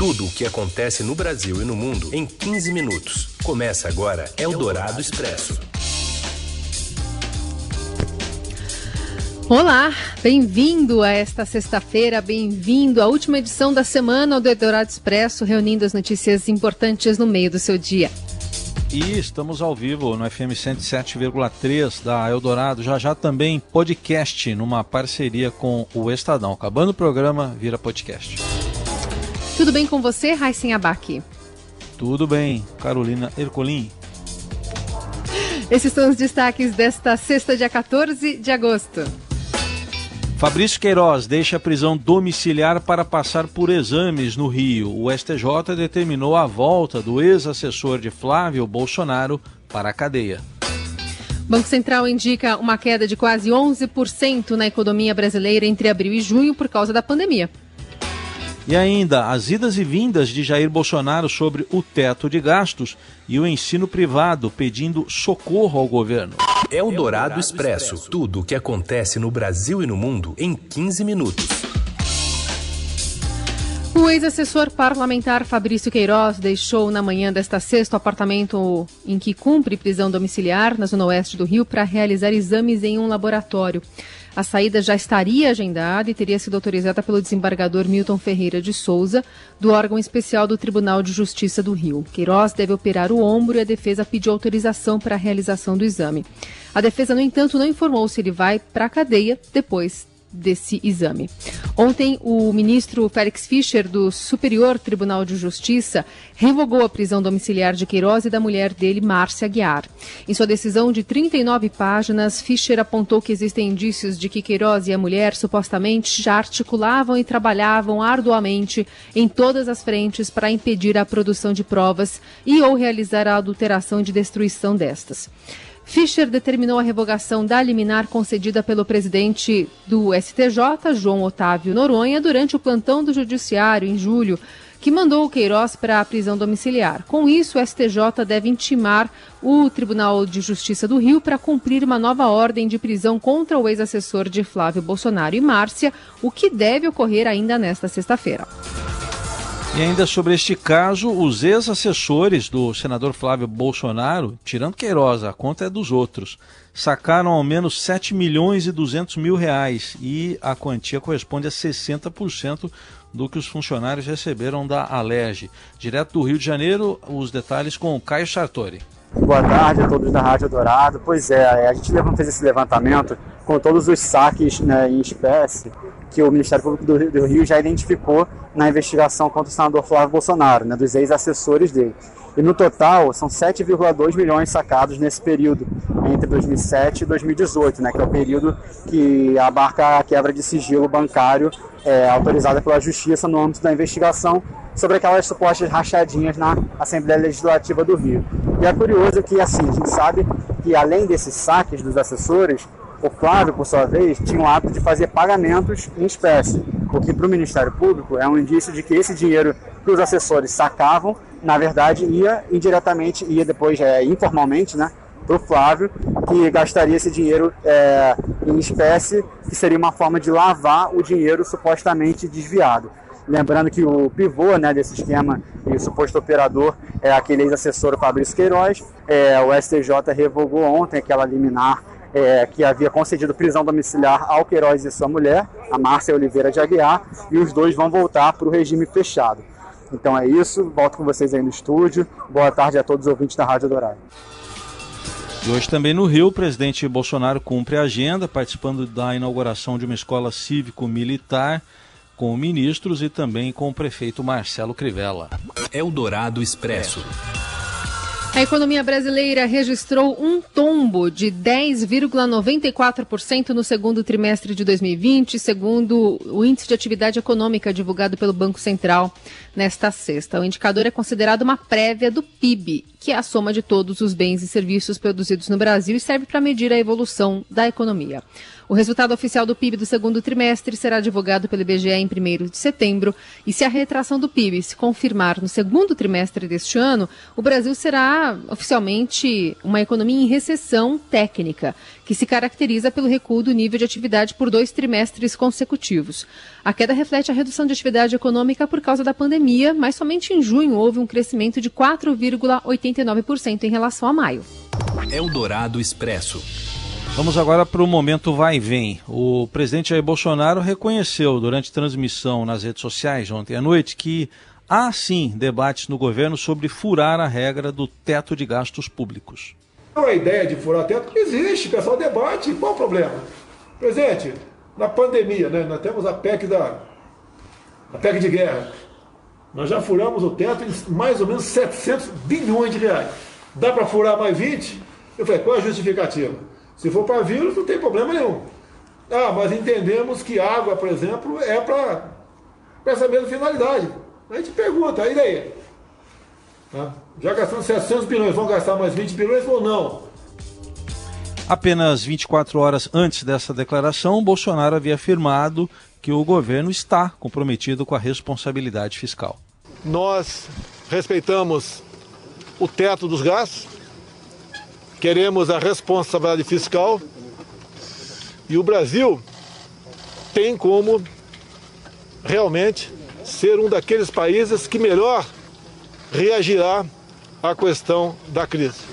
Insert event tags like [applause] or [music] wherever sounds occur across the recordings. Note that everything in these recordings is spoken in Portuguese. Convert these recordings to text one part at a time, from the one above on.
Tudo o que acontece no Brasil e no mundo em 15 minutos. Começa agora Eldorado Expresso. Olá, bem-vindo a esta sexta-feira, bem-vindo à última edição da semana do Eldorado Expresso, reunindo as notícias importantes no meio do seu dia. E estamos ao vivo no FM 107,3 da Eldorado, já já também podcast, numa parceria com o Estadão. Acabando o programa, vira podcast. Tudo bem com você, Raíssen Abac? Tudo bem, Carolina Ercolim. Esses são os destaques desta sexta, dia 14 de agosto. Fabrício Queiroz deixa a prisão domiciliar para passar por exames no Rio. O STJ determinou a volta do ex-assessor de Flávio Bolsonaro para a cadeia. Banco Central indica uma queda de quase 11% na economia brasileira entre abril e junho por causa da pandemia. E ainda as idas e vindas de Jair Bolsonaro sobre o teto de gastos e o ensino privado pedindo socorro ao governo. É o Dourado Expresso. Tudo o que acontece no Brasil e no mundo em 15 minutos. O ex-assessor parlamentar Fabrício Queiroz deixou na manhã desta sexta o apartamento em que cumpre prisão domiciliar na zona oeste do Rio para realizar exames em um laboratório. A saída já estaria agendada e teria sido autorizada pelo desembargador Milton Ferreira de Souza, do órgão especial do Tribunal de Justiça do Rio. Queiroz deve operar o ombro e a defesa pediu autorização para a realização do exame. A defesa, no entanto, não informou se ele vai para a cadeia depois desse exame. Ontem, o ministro Félix Fischer, do Superior Tribunal de Justiça, revogou a prisão domiciliar de Queiroz e da mulher dele, Márcia Guiar. Em sua decisão de 39 páginas, Fischer apontou que existem indícios de que Queiroz e a mulher supostamente já articulavam e trabalhavam arduamente em todas as frentes para impedir a produção de provas e ou realizar a adulteração de destruição destas. Fischer determinou a revogação da liminar concedida pelo presidente do STJ, João Otávio Noronha, durante o plantão do Judiciário em julho, que mandou o Queiroz para a prisão domiciliar. Com isso, o STJ deve intimar o Tribunal de Justiça do Rio para cumprir uma nova ordem de prisão contra o ex-assessor de Flávio Bolsonaro e Márcia, o que deve ocorrer ainda nesta sexta-feira. E ainda sobre este caso, os ex-assessores do senador Flávio Bolsonaro, tirando Queiroz, a conta é dos outros, sacaram ao menos 7 milhões e 200 mil reais e a quantia corresponde a 60% do que os funcionários receberam da Alege. Direto do Rio de Janeiro, os detalhes com o Caio Sartori. Boa tarde a todos da Rádio Dourado. Pois é, a gente fez esse levantamento com todos os saques né, em espécie que o Ministério Público do, do Rio já identificou na investigação contra o senador Flávio Bolsonaro, né, dos ex-assessores dele. E no total, são 7,2 milhões sacados nesse período, entre 2007 e 2018, né, que é o período que abarca a quebra de sigilo bancário é, autorizada pela Justiça no âmbito da investigação sobre aquelas supostas rachadinhas na Assembleia Legislativa do Rio. E é curioso que, assim, a gente sabe que além desses saques dos assessores, o Flávio, por sua vez, tinha o hábito de fazer pagamentos em espécie, o que para o Ministério Público é um indício de que esse dinheiro que os assessores sacavam, na verdade, ia indiretamente, ia depois é, informalmente, né, para o Flávio, que gastaria esse dinheiro é, em espécie, que seria uma forma de lavar o dinheiro supostamente desviado. Lembrando que o pivô né, desse esquema e o suposto operador é aquele ex-assessor Fabrício Queiroz. É, o STJ revogou ontem aquela liminar é, que havia concedido prisão domiciliar ao Queiroz e sua mulher, a Márcia Oliveira de Aguiar, e os dois vão voltar para o regime fechado. Então é isso, volto com vocês aí no estúdio. Boa tarde a todos os ouvintes da Rádio Dourado. E hoje também no Rio, o presidente Bolsonaro cumpre a agenda, participando da inauguração de uma escola cívico-militar com ministros e também com o prefeito Marcelo Crivella. Eldorado Expresso. A economia brasileira registrou um tombo de 10,94% no segundo trimestre de 2020, segundo o índice de atividade econômica divulgado pelo Banco Central nesta sexta. O indicador é considerado uma prévia do PIB, que é a soma de todos os bens e serviços produzidos no Brasil e serve para medir a evolução da economia. O resultado oficial do PIB do segundo trimestre será divulgado pelo IBGE em 1 de setembro. E se a retração do PIB se confirmar no segundo trimestre deste ano, o Brasil será oficialmente uma economia em recessão técnica, que se caracteriza pelo recuo do nível de atividade por dois trimestres consecutivos. A queda reflete a redução de atividade econômica por causa da pandemia, mas somente em junho houve um crescimento de 4,89% em relação a maio. Eldorado Expresso. Vamos agora para o momento vai e vem. O presidente Jair Bolsonaro reconheceu durante transmissão nas redes sociais ontem à noite que há sim debates no governo sobre furar a regra do teto de gastos públicos. A ideia de furar teto existe, pessoal debate, qual o problema? Presidente, na pandemia, né, nós temos a PEC da a PEC de guerra. Nós já furamos o teto em mais ou menos 700 bilhões de reais. Dá para furar mais 20? Eu falei, qual é a justificativa? Se for para vírus, não tem problema nenhum. Ah, mas entendemos que água, por exemplo, é para essa mesma finalidade. A gente pergunta, e daí? Tá? Já gastamos 700 bilhões, vão gastar mais 20 bilhões ou não? Apenas 24 horas antes dessa declaração, Bolsonaro havia afirmado que o governo está comprometido com a responsabilidade fiscal. Nós respeitamos o teto dos gastos, queremos a responsabilidade fiscal e o Brasil tem como realmente ser um daqueles países que melhor reagirá à questão da crise.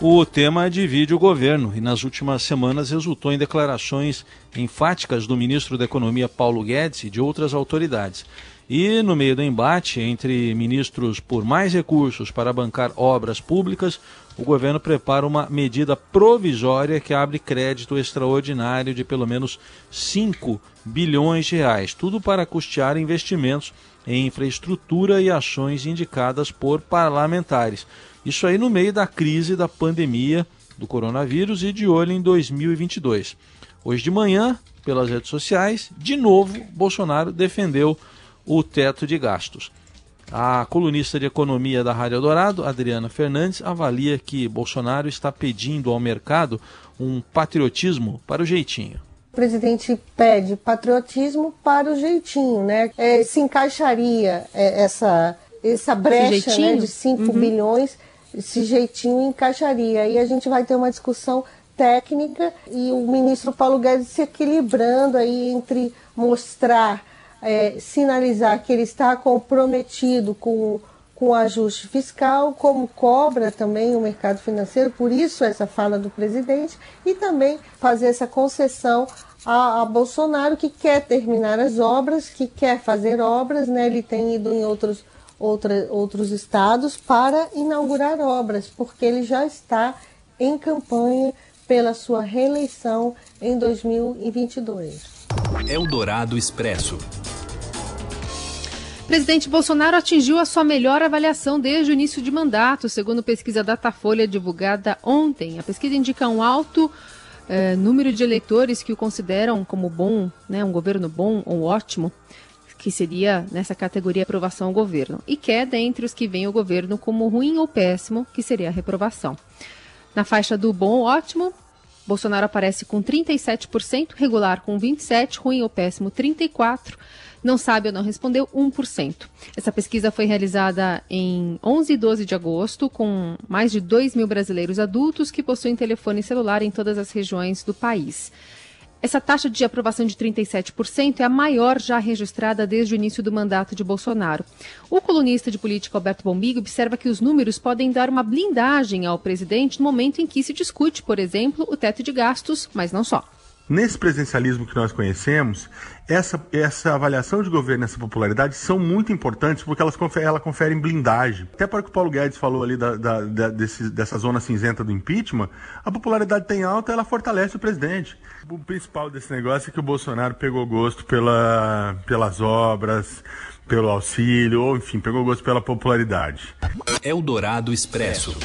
O tema divide o governo e nas últimas semanas resultou em declarações enfáticas do ministro da Economia Paulo Guedes e de outras autoridades. E no meio do embate entre ministros por mais recursos para bancar obras públicas, o governo prepara uma medida provisória que abre crédito extraordinário de pelo menos 5 bilhões de reais, tudo para custear investimentos em infraestrutura e ações indicadas por parlamentares. Isso aí no meio da crise da pandemia do coronavírus e de olho em 2022. Hoje de manhã, pelas redes sociais, de novo, Bolsonaro defendeu o teto de gastos. A colunista de economia da Rádio Dourado, Adriana Fernandes, avalia que Bolsonaro está pedindo ao mercado um patriotismo para o jeitinho. O presidente pede patriotismo para o jeitinho, né? É, se encaixaria é, essa, essa brecha né, de 5 uhum. bilhões, esse jeitinho encaixaria. E a gente vai ter uma discussão técnica e o ministro Paulo Guedes se equilibrando aí entre mostrar é, sinalizar que ele está comprometido com, com o ajuste fiscal, como cobra também o mercado financeiro, por isso essa fala do presidente, e também fazer essa concessão a, a, Bolsonaro, que quer terminar as obras, que quer fazer obras, né? ele tem ido em outros, outra, outros estados para inaugurar obras, porque ele já está em campanha pela sua reeleição em 2022. Eldorado Expresso. Presidente Bolsonaro atingiu a sua melhor avaliação desde o início de mandato, segundo pesquisa Datafolha divulgada ontem. A pesquisa indica um alto eh, número de eleitores que o consideram como bom, né, um governo bom ou ótimo, que seria nessa categoria aprovação ao governo, e queda entre os que veem o governo como ruim ou péssimo, que seria a reprovação. Na faixa do bom ou ótimo, Bolsonaro aparece com 37%, regular com 27%, ruim ou péssimo 34%, não sabe ou não respondeu 1%. Essa pesquisa foi realizada em 11 e 12 de agosto, com mais de 2 mil brasileiros adultos que possuem telefone celular em todas as regiões do país. Essa taxa de aprovação de 37% é a maior já registrada desde o início do mandato de Bolsonaro. O colunista de política Alberto Bombig observa que os números podem dar uma blindagem ao presidente no momento em que se discute, por exemplo, o teto de gastos, mas não só. Nesse presencialismo que nós conhecemos, essa, essa avaliação de governo, essa popularidade são muito importantes porque elas conferem, ela conferem blindagem. Até para o que o Paulo Guedes falou ali da, da, da desse, dessa zona cinzenta do impeachment, a popularidade tem alta, ela fortalece o presidente. O principal desse negócio é que o Bolsonaro pegou gosto pela, pelas obras, pelo auxílio, ou enfim, pegou gosto pela popularidade. Eldorado Expresso.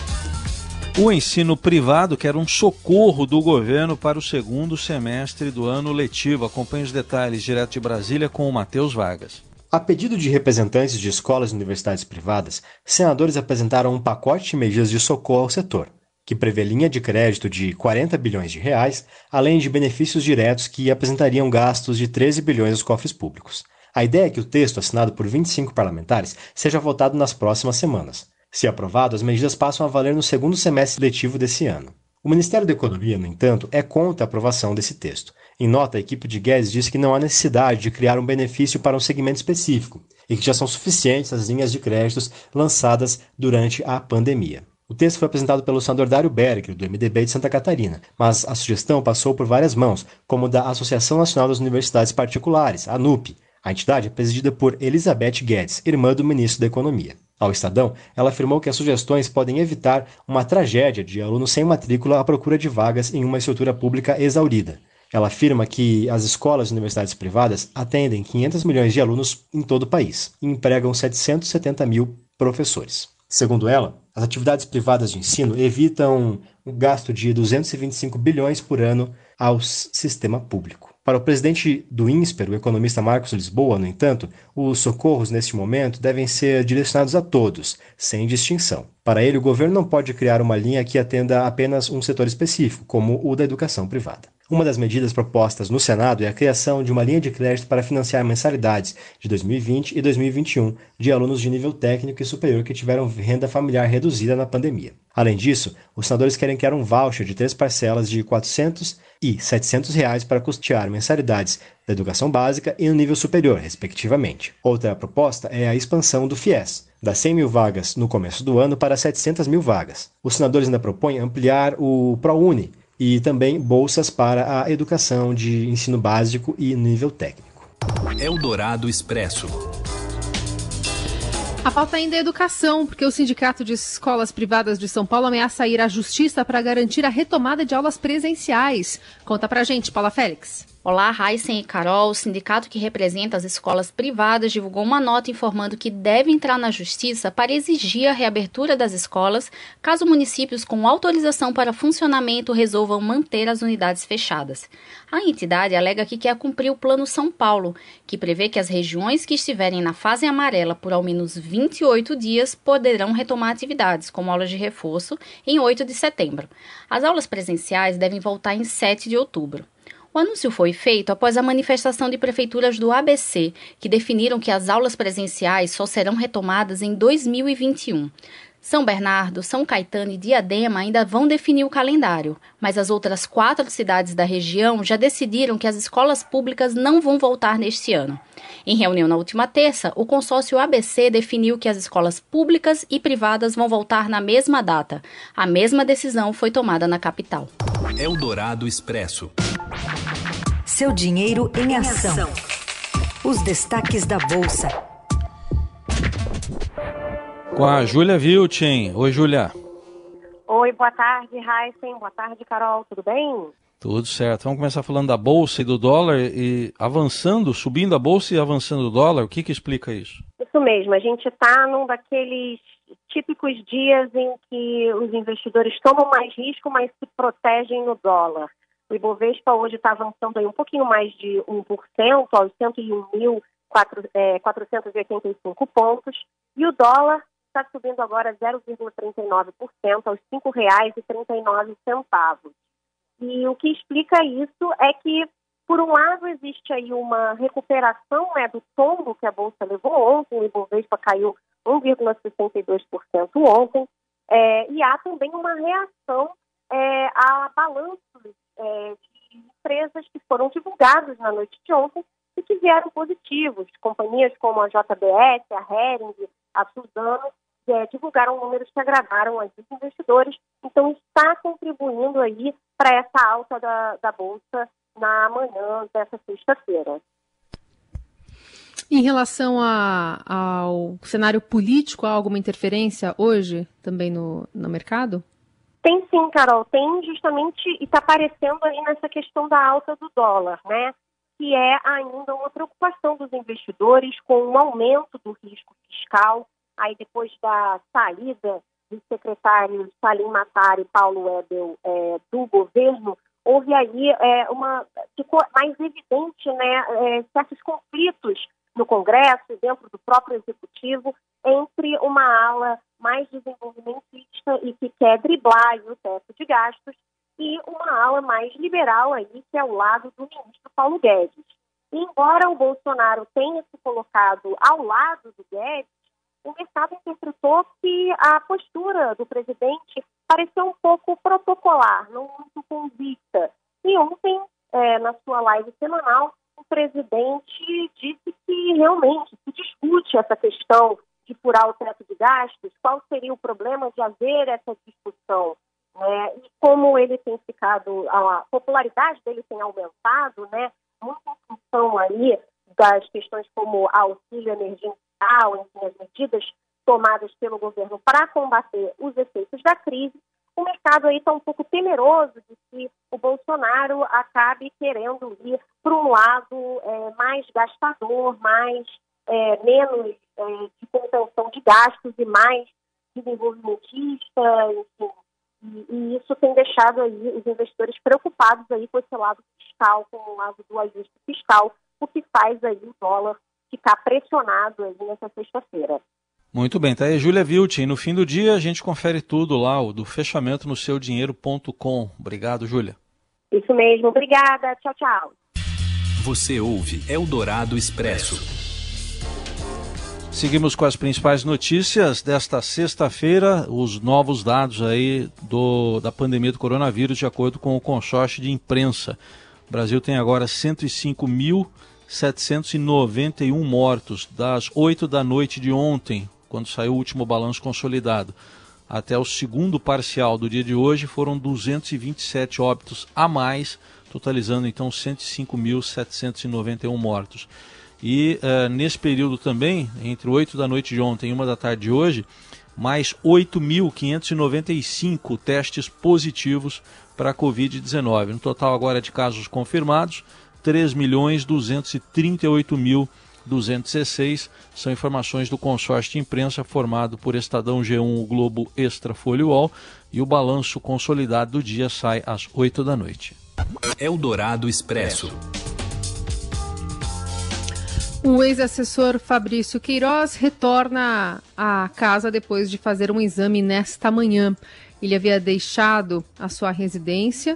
O ensino privado quer um socorro do governo para o segundo semestre do ano letivo. Acompanhe os detalhes direto de Brasília com o Matheus Vargas. A pedido de representantes de escolas e universidades privadas, senadores apresentaram um pacote de medidas de socorro ao setor. que prevê linha de crédito de 40 bilhões de reais, além de benefícios diretos que apresentariam gastos de 13 bilhões aos cofres públicos. A ideia é que o texto, assinado por 25 parlamentares, seja votado nas próximas semanas. Se aprovado, as medidas passam a valer no segundo semestre letivo desse ano. O Ministério da Economia, no entanto, é contra a aprovação desse texto. Em nota, a equipe de Guedes disse que não há necessidade de criar um benefício para um segmento específico e que já são suficientes as linhas de créditos lançadas durante a pandemia. O texto foi apresentado pelo senador Dário Berger, do MDB de Santa Catarina, mas a sugestão passou por várias mãos, como da Associação Nacional das Universidades Particulares, ANUP, a entidade é presidida por Elizabeth Guedes, irmã do ministro da Economia. Ao Estadão, ela afirmou que as sugestões podem evitar uma tragédia de alunos sem matrícula à procura de vagas em uma estrutura pública exaurida. Ela afirma que as escolas e universidades privadas atendem 500 milhões de alunos em todo o país e empregam 770 mil professores. Segundo ela, as atividades privadas de ensino evitam um gasto de 225 bilhões por ano ao sistema público. Para o presidente do INSPER, o economista Marcos Lisboa, no entanto, os socorros neste momento devem ser direcionados a todos, sem distinção. Para ele, o governo não pode criar uma linha que atenda apenas um setor específico, como o da educação privada. Uma das medidas propostas no Senado é a criação de uma linha de crédito para financiar mensalidades de 2020 e 2021 de alunos de nível técnico e superior que tiveram renda familiar reduzida na pandemia. Além disso, os senadores querem criar um voucher de três parcelas de 400 e 700 reais para custear mensalidades da educação básica e no nível superior, respectivamente. Outra proposta é a expansão do FIES, das 100 mil vagas no começo do ano para 700 mil vagas. Os senadores ainda propõem ampliar o ProUni, e também bolsas para a educação de ensino básico e nível técnico. Eldorado Expresso. A pauta ainda é educação, porque o Sindicato de Escolas Privadas de São Paulo ameaça ir à justiça para garantir a retomada de aulas presenciais. Conta pra gente, Paula Félix. Olá, Heisen e Carol. O sindicato que representa as escolas privadas divulgou uma nota informando que deve entrar na justiça para exigir a reabertura das escolas caso municípios com autorização para funcionamento resolvam manter as unidades fechadas. A entidade alega que quer cumprir o Plano São Paulo, que prevê que as regiões que estiverem na fase amarela por ao menos 28 dias poderão retomar atividades, como aulas de reforço, em 8 de setembro. As aulas presenciais devem voltar em 7 de outubro. O anúncio foi feito após a manifestação de prefeituras do ABC, que definiram que as aulas presenciais só serão retomadas em 2021. São Bernardo, São Caetano e Diadema ainda vão definir o calendário, mas as outras quatro cidades da região já decidiram que as escolas públicas não vão voltar neste ano. Em reunião na última terça, o consórcio ABC definiu que as escolas públicas e privadas vão voltar na mesma data. A mesma decisão foi tomada na capital. Eldorado Expresso. Seu dinheiro em ação. Os destaques da Bolsa. Com a Júlia Vilchen. Oi, Júlia. Oi, boa tarde, Heisen. Boa tarde, Carol. Tudo bem? Tudo certo. Vamos começar falando da Bolsa e do dólar e avançando, subindo a Bolsa e avançando o dólar. O que, que explica isso? Isso mesmo. A gente está num daqueles típicos dias em que os investidores tomam mais risco, mas se protegem no dólar. O Ibovespa hoje está avançando aí um pouquinho mais de 1%, aos 101.485 é, pontos, e o dólar está subindo agora 0,39% aos R$ 5,39. E o que explica isso é que, por um lado, existe aí uma recuperação né, do tombo que a Bolsa levou ontem, o Ibovespa caiu 1,62% ontem, é, e há também uma reação é, a balanços é, de empresas que foram divulgados na noite de ontem e que vieram positivos. Companhias como a JBS, a Hering, a Suzano é, divulgaram números que agradaram os investidores. Então, está contribuindo aí para essa alta da, da Bolsa na manhã dessa sexta-feira. Em relação a, ao cenário político, há alguma interferência hoje também no, no mercado? Tem sim, Carol. Tem justamente, e está aparecendo aí nessa questão da alta do dólar, né? Que é ainda uma preocupação dos investidores com o aumento do risco fiscal. Aí, depois da saída dos secretários Salim Matar e Paulo Ebel é, do governo, houve aí é, uma. ficou mais evidente né, é, certos conflitos no Congresso dentro do próprio Executivo entre uma ala mais desenvolvimentista e que quer driblar o teto de gastos, e uma ala mais liberal aí, que é o lado do ministro Paulo Guedes. E embora o Bolsonaro tenha se colocado ao lado do Guedes, o mercado interpretou que a postura do presidente pareceu um pouco protocolar, não muito convicta. E ontem, é, na sua live semanal, o presidente disse que realmente se discute essa questão de furar o teto de gastos, qual seria o problema de haver essa discussão. Né? E como ele tem ficado, a popularidade dele tem aumentado, né? muito em função aí das questões como auxílio emergencial, enfim, as medidas tomadas pelo governo para combater os efeitos da crise, o mercado aí está um pouco temeroso de que o Bolsonaro acabe querendo ir para um lado é, mais gastador, mais é, menos de contenção de gastos e mais desenvolvimentista, enfim. E, e, isso tem deixado aí os investidores preocupados aí com esse lado fiscal, com o lado do ajuste fiscal, o que faz aí o dólar ficar pressionado aí nessa sexta-feira. Muito bem, tá aí Júlia Viltin. No fim do dia a gente confere tudo lá, o do fechamento no seudinheiro.com. Obrigado, Júlia. Isso mesmo, obrigada. Tchau, tchau. Você ouve Eldorado Expresso. Seguimos com as principais notícias desta sexta-feira, os novos dados aí do, da pandemia do coronavírus, de acordo com o consórcio de imprensa. O Brasil tem agora 105.791 mortos, das 8 da noite de ontem, quando saiu o último balanço consolidado. Até o segundo parcial do dia de hoje foram 227 óbitos a mais, totalizando então 105.791 mortos. E uh, nesse período também, entre 8 da noite de ontem e 1 da tarde de hoje, mais 8.595 testes positivos para a Covid-19. No total agora de casos confirmados, 3.238.216 são informações do consórcio de imprensa formado por Estadão G1, o Globo Extra Folha UOL e o balanço consolidado do dia sai às 8 da noite. Eldorado Expresso. O ex-assessor Fabrício Queiroz retorna à casa depois de fazer um exame nesta manhã. Ele havia deixado a sua residência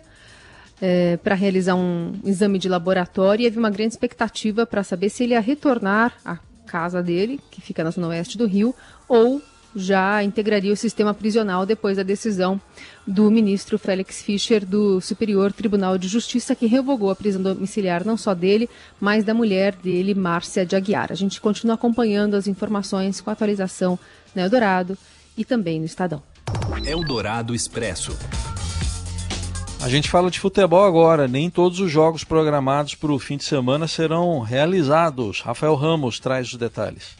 é, para realizar um exame de laboratório e havia uma grande expectativa para saber se ele ia retornar à casa dele, que fica na zona oeste do Rio, ou já integraria o sistema prisional depois da decisão do ministro Félix Fischer do Superior Tribunal de Justiça, que revogou a prisão domiciliar não só dele, mas da mulher dele, Márcia de Aguiar. A gente continua acompanhando as informações com atualização no Eldorado e também no Estadão. Eldorado Expresso. A gente fala de futebol agora. Nem todos os jogos programados para o fim de semana serão realizados. Rafael Ramos traz os detalhes.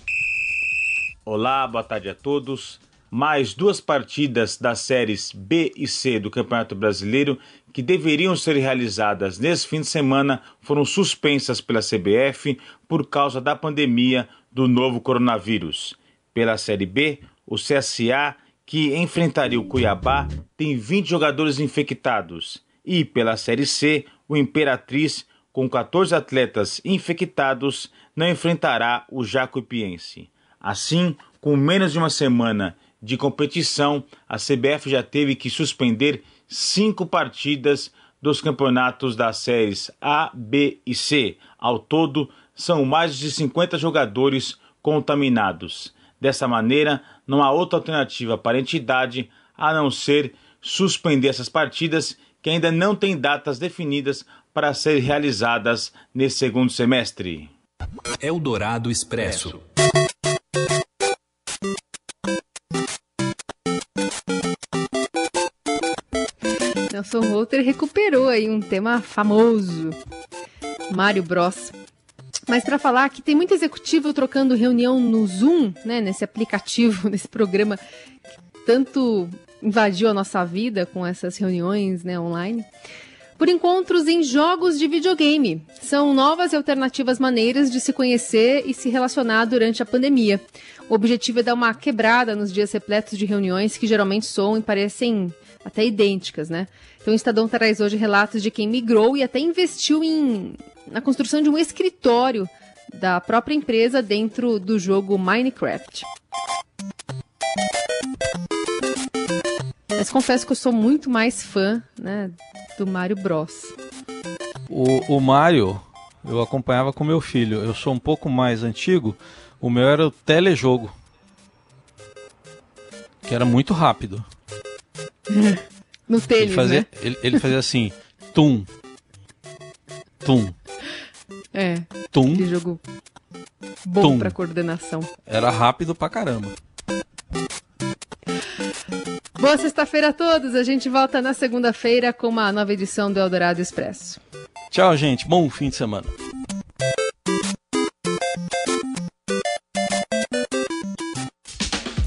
Olá, boa tarde a todos. Mais duas partidas das séries B e C do Campeonato Brasileiro que deveriam ser realizadas nesse fim de semana foram suspensas pela CBF por causa da pandemia do novo coronavírus. Pela Série B, o CSA, que enfrentaria o Cuiabá, tem 20 jogadores infectados. E pela Série C, o Imperatriz, com 14 atletas infectados, não enfrentará o Jacuipiense. Assim, com menos de uma semana de competição, a CBF já teve que suspender cinco partidas dos campeonatos das séries A, B e C. Ao todo, são mais de 50 jogadores contaminados. Dessa maneira, não há outra alternativa para a entidade a não ser suspender essas partidas que ainda não têm datas definidas para serem realizadas nesse segundo semestre. Eldorado Expresso. Nelson Walter recuperou aí um tema famoso, Mario Bros. Mas para falar que tem muito executivo trocando reunião no Zoom, né, nesse aplicativo, [laughs] nesse programa que tanto invadiu a nossa vida com essas reuniões né, online por encontros em jogos de videogame. São novas e alternativas maneiras de se conhecer e se relacionar durante a pandemia. O objetivo é dar uma quebrada nos dias repletos de reuniões que geralmente soam e parecem até idênticas, né? Então o Estadão traz hoje relatos de quem migrou e até investiu em, na construção de um escritório da própria empresa dentro do jogo Minecraft. Mas confesso que eu sou muito mais fã né, do Mario Bros. O, o Mario eu acompanhava com meu filho. Eu sou um pouco mais antigo. O meu era o telejogo. Que era muito rápido. [laughs] no tênis, ele fazia, né? ele, ele fazia assim, tum, tum. É. Tum. Aquele jogo bom para coordenação. Era rápido pra caramba. Boa sexta-feira a todos. A gente volta na segunda-feira com uma nova edição do Eldorado Expresso. Tchau, gente. Bom fim de semana.